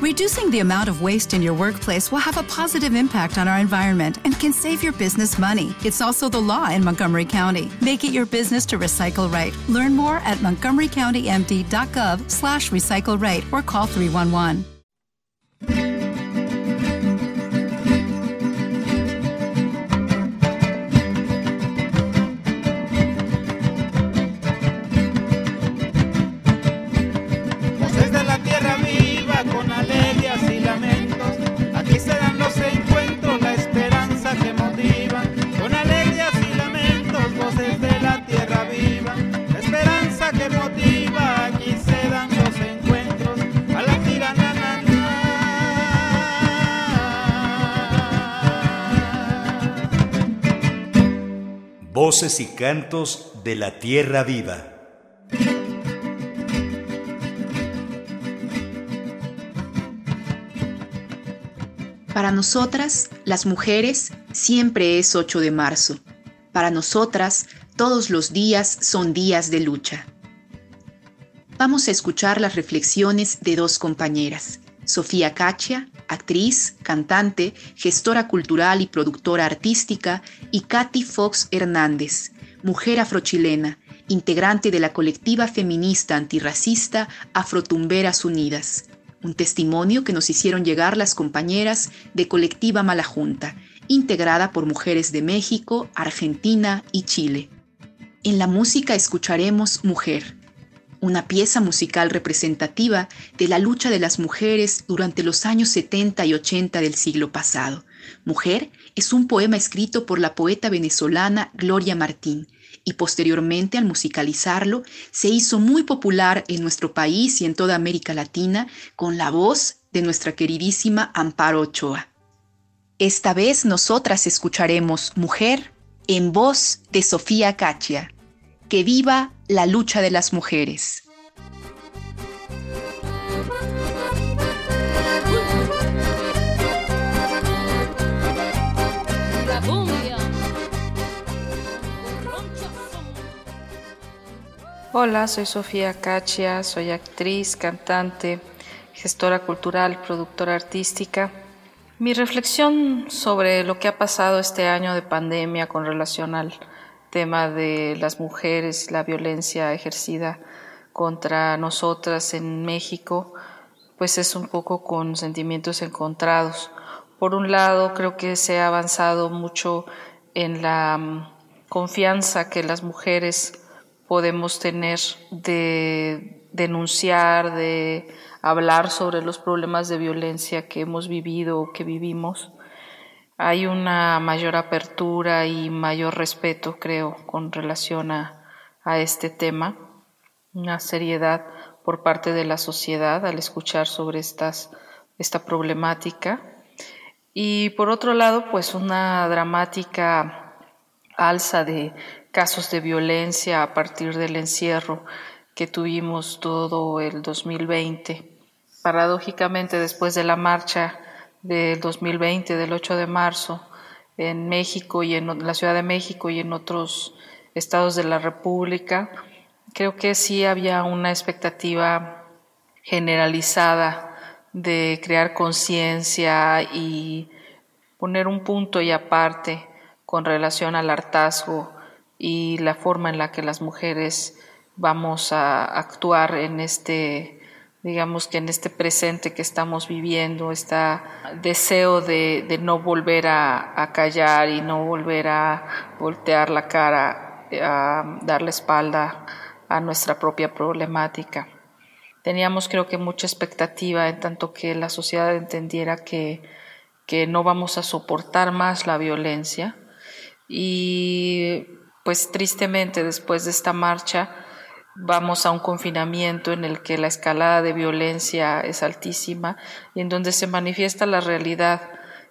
Reducing the amount of waste in your workplace will have a positive impact on our environment and can save your business money. It's also the law in Montgomery County. Make it your business to recycle right. Learn more at montgomerycountymd.gov slash recycle right or call 311. Voces y cantos de la tierra viva. Para nosotras, las mujeres, siempre es 8 de marzo. Para nosotras, todos los días son días de lucha. Vamos a escuchar las reflexiones de dos compañeras, Sofía Cachia, actriz, cantante, gestora cultural y productora artística, y Katy Fox Hernández, mujer afrochilena, integrante de la colectiva feminista antirracista Afrotumberas Unidas, un testimonio que nos hicieron llegar las compañeras de Colectiva Malajunta, integrada por mujeres de México, Argentina y Chile. En la música escucharemos Mujer, una pieza musical representativa de la lucha de las mujeres durante los años 70 y 80 del siglo pasado. Mujer es un poema escrito por la poeta venezolana Gloria Martín, y posteriormente al musicalizarlo se hizo muy popular en nuestro país y en toda América Latina con la voz de nuestra queridísima Amparo Ochoa. Esta vez nosotras escucharemos Mujer en voz de Sofía Cachia. Que viva la lucha de las mujeres. Hola, soy Sofía Cachia, soy actriz, cantante, gestora cultural, productora artística. Mi reflexión sobre lo que ha pasado este año de pandemia con relación al tema de las mujeres, la violencia ejercida contra nosotras en México, pues es un poco con sentimientos encontrados. Por un lado, creo que se ha avanzado mucho en la mm, confianza que las mujeres podemos tener de denunciar, de hablar sobre los problemas de violencia que hemos vivido o que vivimos. Hay una mayor apertura y mayor respeto, creo, con relación a, a este tema, una seriedad por parte de la sociedad al escuchar sobre estas, esta problemática. Y por otro lado, pues una dramática alza de casos de violencia a partir del encierro que tuvimos todo el 2020. Paradójicamente, después de la marcha del 2020, del 8 de marzo, en México y en la Ciudad de México y en otros estados de la República, creo que sí había una expectativa generalizada de crear conciencia y poner un punto y aparte con relación al hartazgo y la forma en la que las mujeres vamos a actuar en este, digamos que en este presente que estamos viviendo, este deseo de, no volver a, callar y no volver a voltear la cara, a dar la espalda a nuestra propia problemática. Teníamos creo que mucha expectativa en tanto que la sociedad entendiera que, que no vamos a soportar más la violencia y pues tristemente después de esta marcha vamos a un confinamiento en el que la escalada de violencia es altísima y en donde se manifiesta la realidad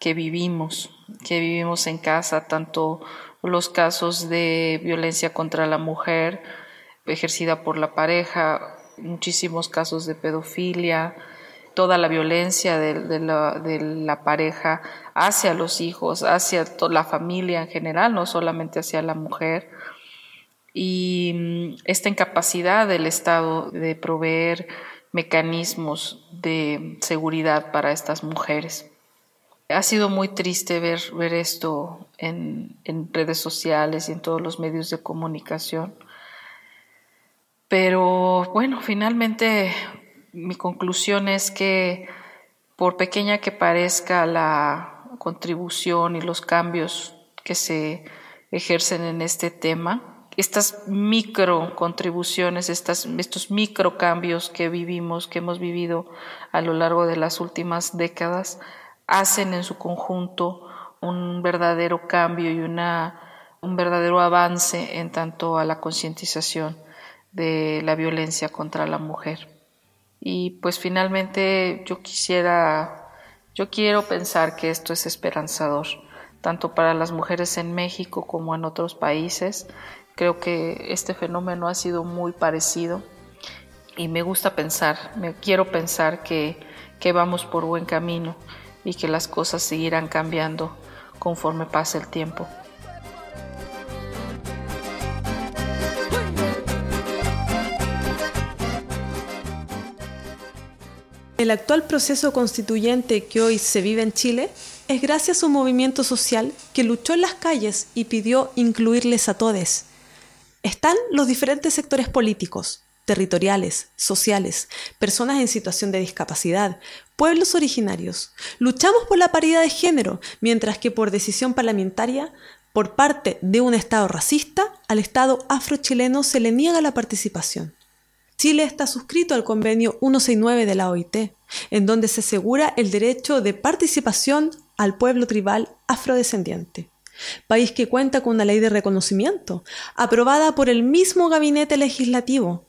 que vivimos, que vivimos en casa, tanto los casos de violencia contra la mujer ejercida por la pareja, muchísimos casos de pedofilia, toda la violencia de, la, de, la, pareja hacia los hijos, hacia la familia en general, no solamente hacia la mujer. Y mm, esta incapacidad del Estado de proveer mecanismos de seguridad para estas mujeres. Ha sido muy triste ver, ver esto en, en redes sociales y en todos los medios de comunicación. Pero bueno, finalmente mi conclusión es que por pequeña que parezca la contribución y los cambios que se ejercen en este tema, estas micro contribuciones, estos micro cambios que vivimos, que hemos vivido a lo largo de las últimas décadas, hacen en su conjunto un verdadero cambio y una, un verdadero avance en tanto a la concientización de la violencia contra la mujer. Y pues finalmente yo quisiera, yo quiero pensar que esto es esperanzador, tanto para las mujeres en México como en otros países. Creo que este fenómeno ha sido muy parecido y me gusta pensar, me quiero pensar que, que vamos por buen camino y que las cosas seguirán cambiando conforme pase el tiempo. El actual proceso constituyente que hoy se vive en Chile es gracias a un movimiento social que luchó en las calles y pidió incluirles a todos. Están los diferentes sectores políticos, territoriales, sociales, personas en situación de discapacidad, pueblos originarios. Luchamos por la paridad de género, mientras que por decisión parlamentaria, por parte de un Estado racista, al Estado afrochileno se le niega la participación. Chile está suscrito al convenio 169 de la OIT, en donde se asegura el derecho de participación al pueblo tribal afrodescendiente. País que cuenta con una ley de reconocimiento, aprobada por el mismo gabinete legislativo.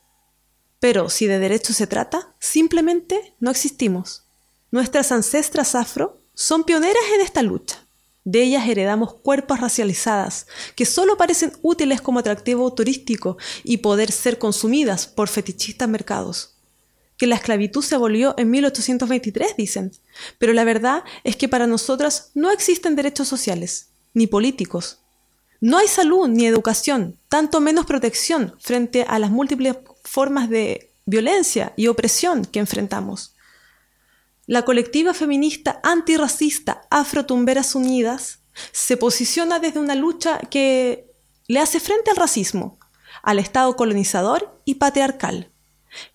Pero si de derecho se trata, simplemente no existimos. Nuestras ancestras afro son pioneras en esta lucha. De ellas heredamos cuerpos racializadas, que solo parecen útiles como atractivo turístico y poder ser consumidas por fetichistas mercados. Que la esclavitud se abolió en 1823, dicen, pero la verdad es que para nosotras no existen derechos sociales, ni políticos. No hay salud ni educación, tanto menos protección frente a las múltiples formas de violencia y opresión que enfrentamos. La colectiva feminista antirracista Afrotumberas Unidas se posiciona desde una lucha que le hace frente al racismo, al Estado colonizador y patriarcal.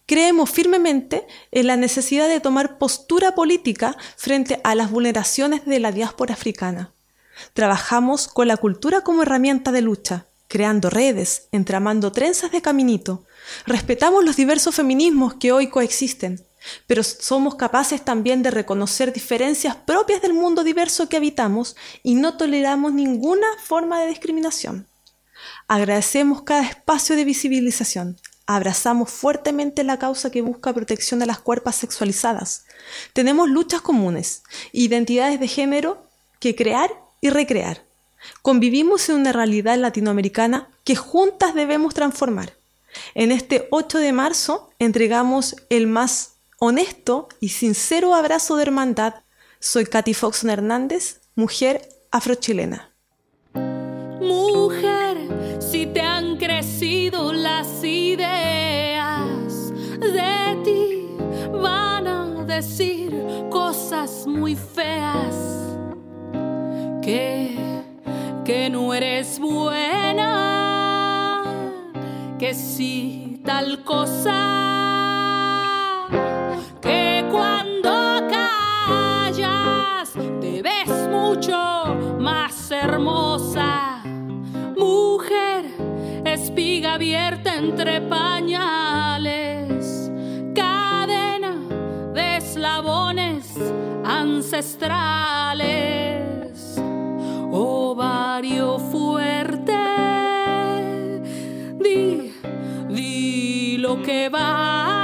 Creemos firmemente en la necesidad de tomar postura política frente a las vulneraciones de la diáspora africana. Trabajamos con la cultura como herramienta de lucha, creando redes, entramando trenzas de caminito. Respetamos los diversos feminismos que hoy coexisten pero somos capaces también de reconocer diferencias propias del mundo diverso que habitamos y no toleramos ninguna forma de discriminación. Agradecemos cada espacio de visibilización, abrazamos fuertemente la causa que busca protección de las cuerpos sexualizadas. Tenemos luchas comunes, identidades de género que crear y recrear. Convivimos en una realidad latinoamericana que juntas debemos transformar. En este 8 de marzo entregamos el más honesto y sincero abrazo de hermandad. Soy Katy Foxon Hernández, mujer afrochilena. Mujer, si te han crecido las ideas de ti, van a decir cosas muy feas. Que, que no eres buena, que si tal cosa hermosa, mujer, espiga abierta entre pañales, cadena de eslabones ancestrales, ovario fuerte, di, di lo que vale.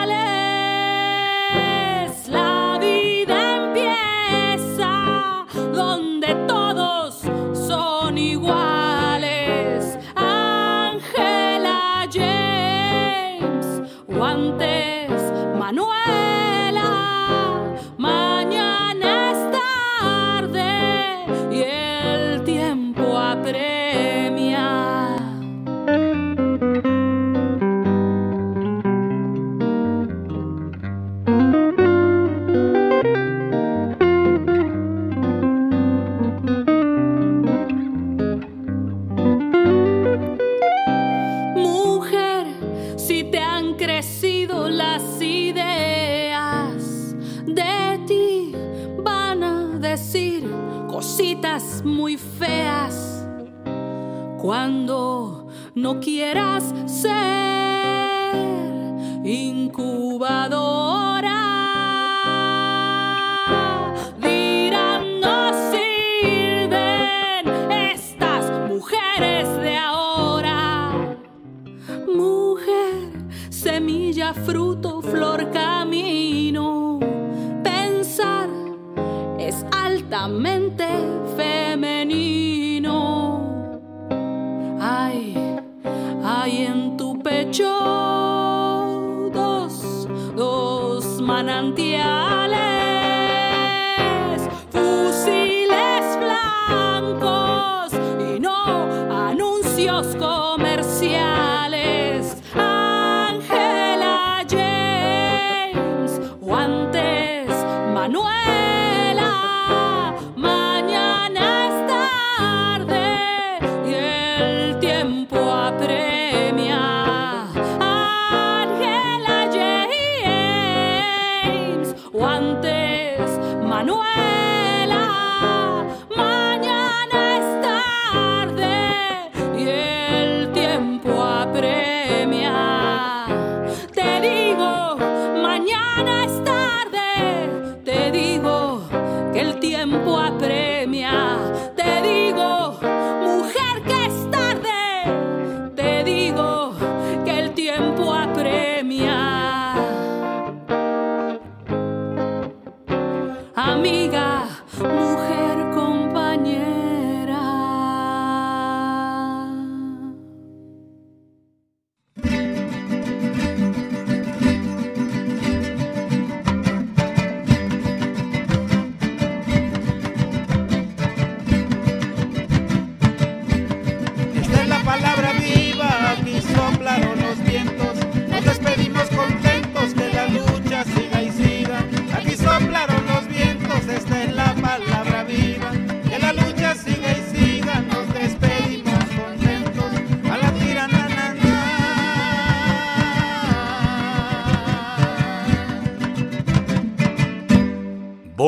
muy feas cuando no quieras ser incubadora. Dirán, no sirven estas mujeres de ahora. Mujer, semilla, fruto, flor, camino. Pensar es altamente fusiles blancos y no anuncios.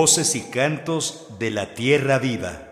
voces y cantos de la tierra viva.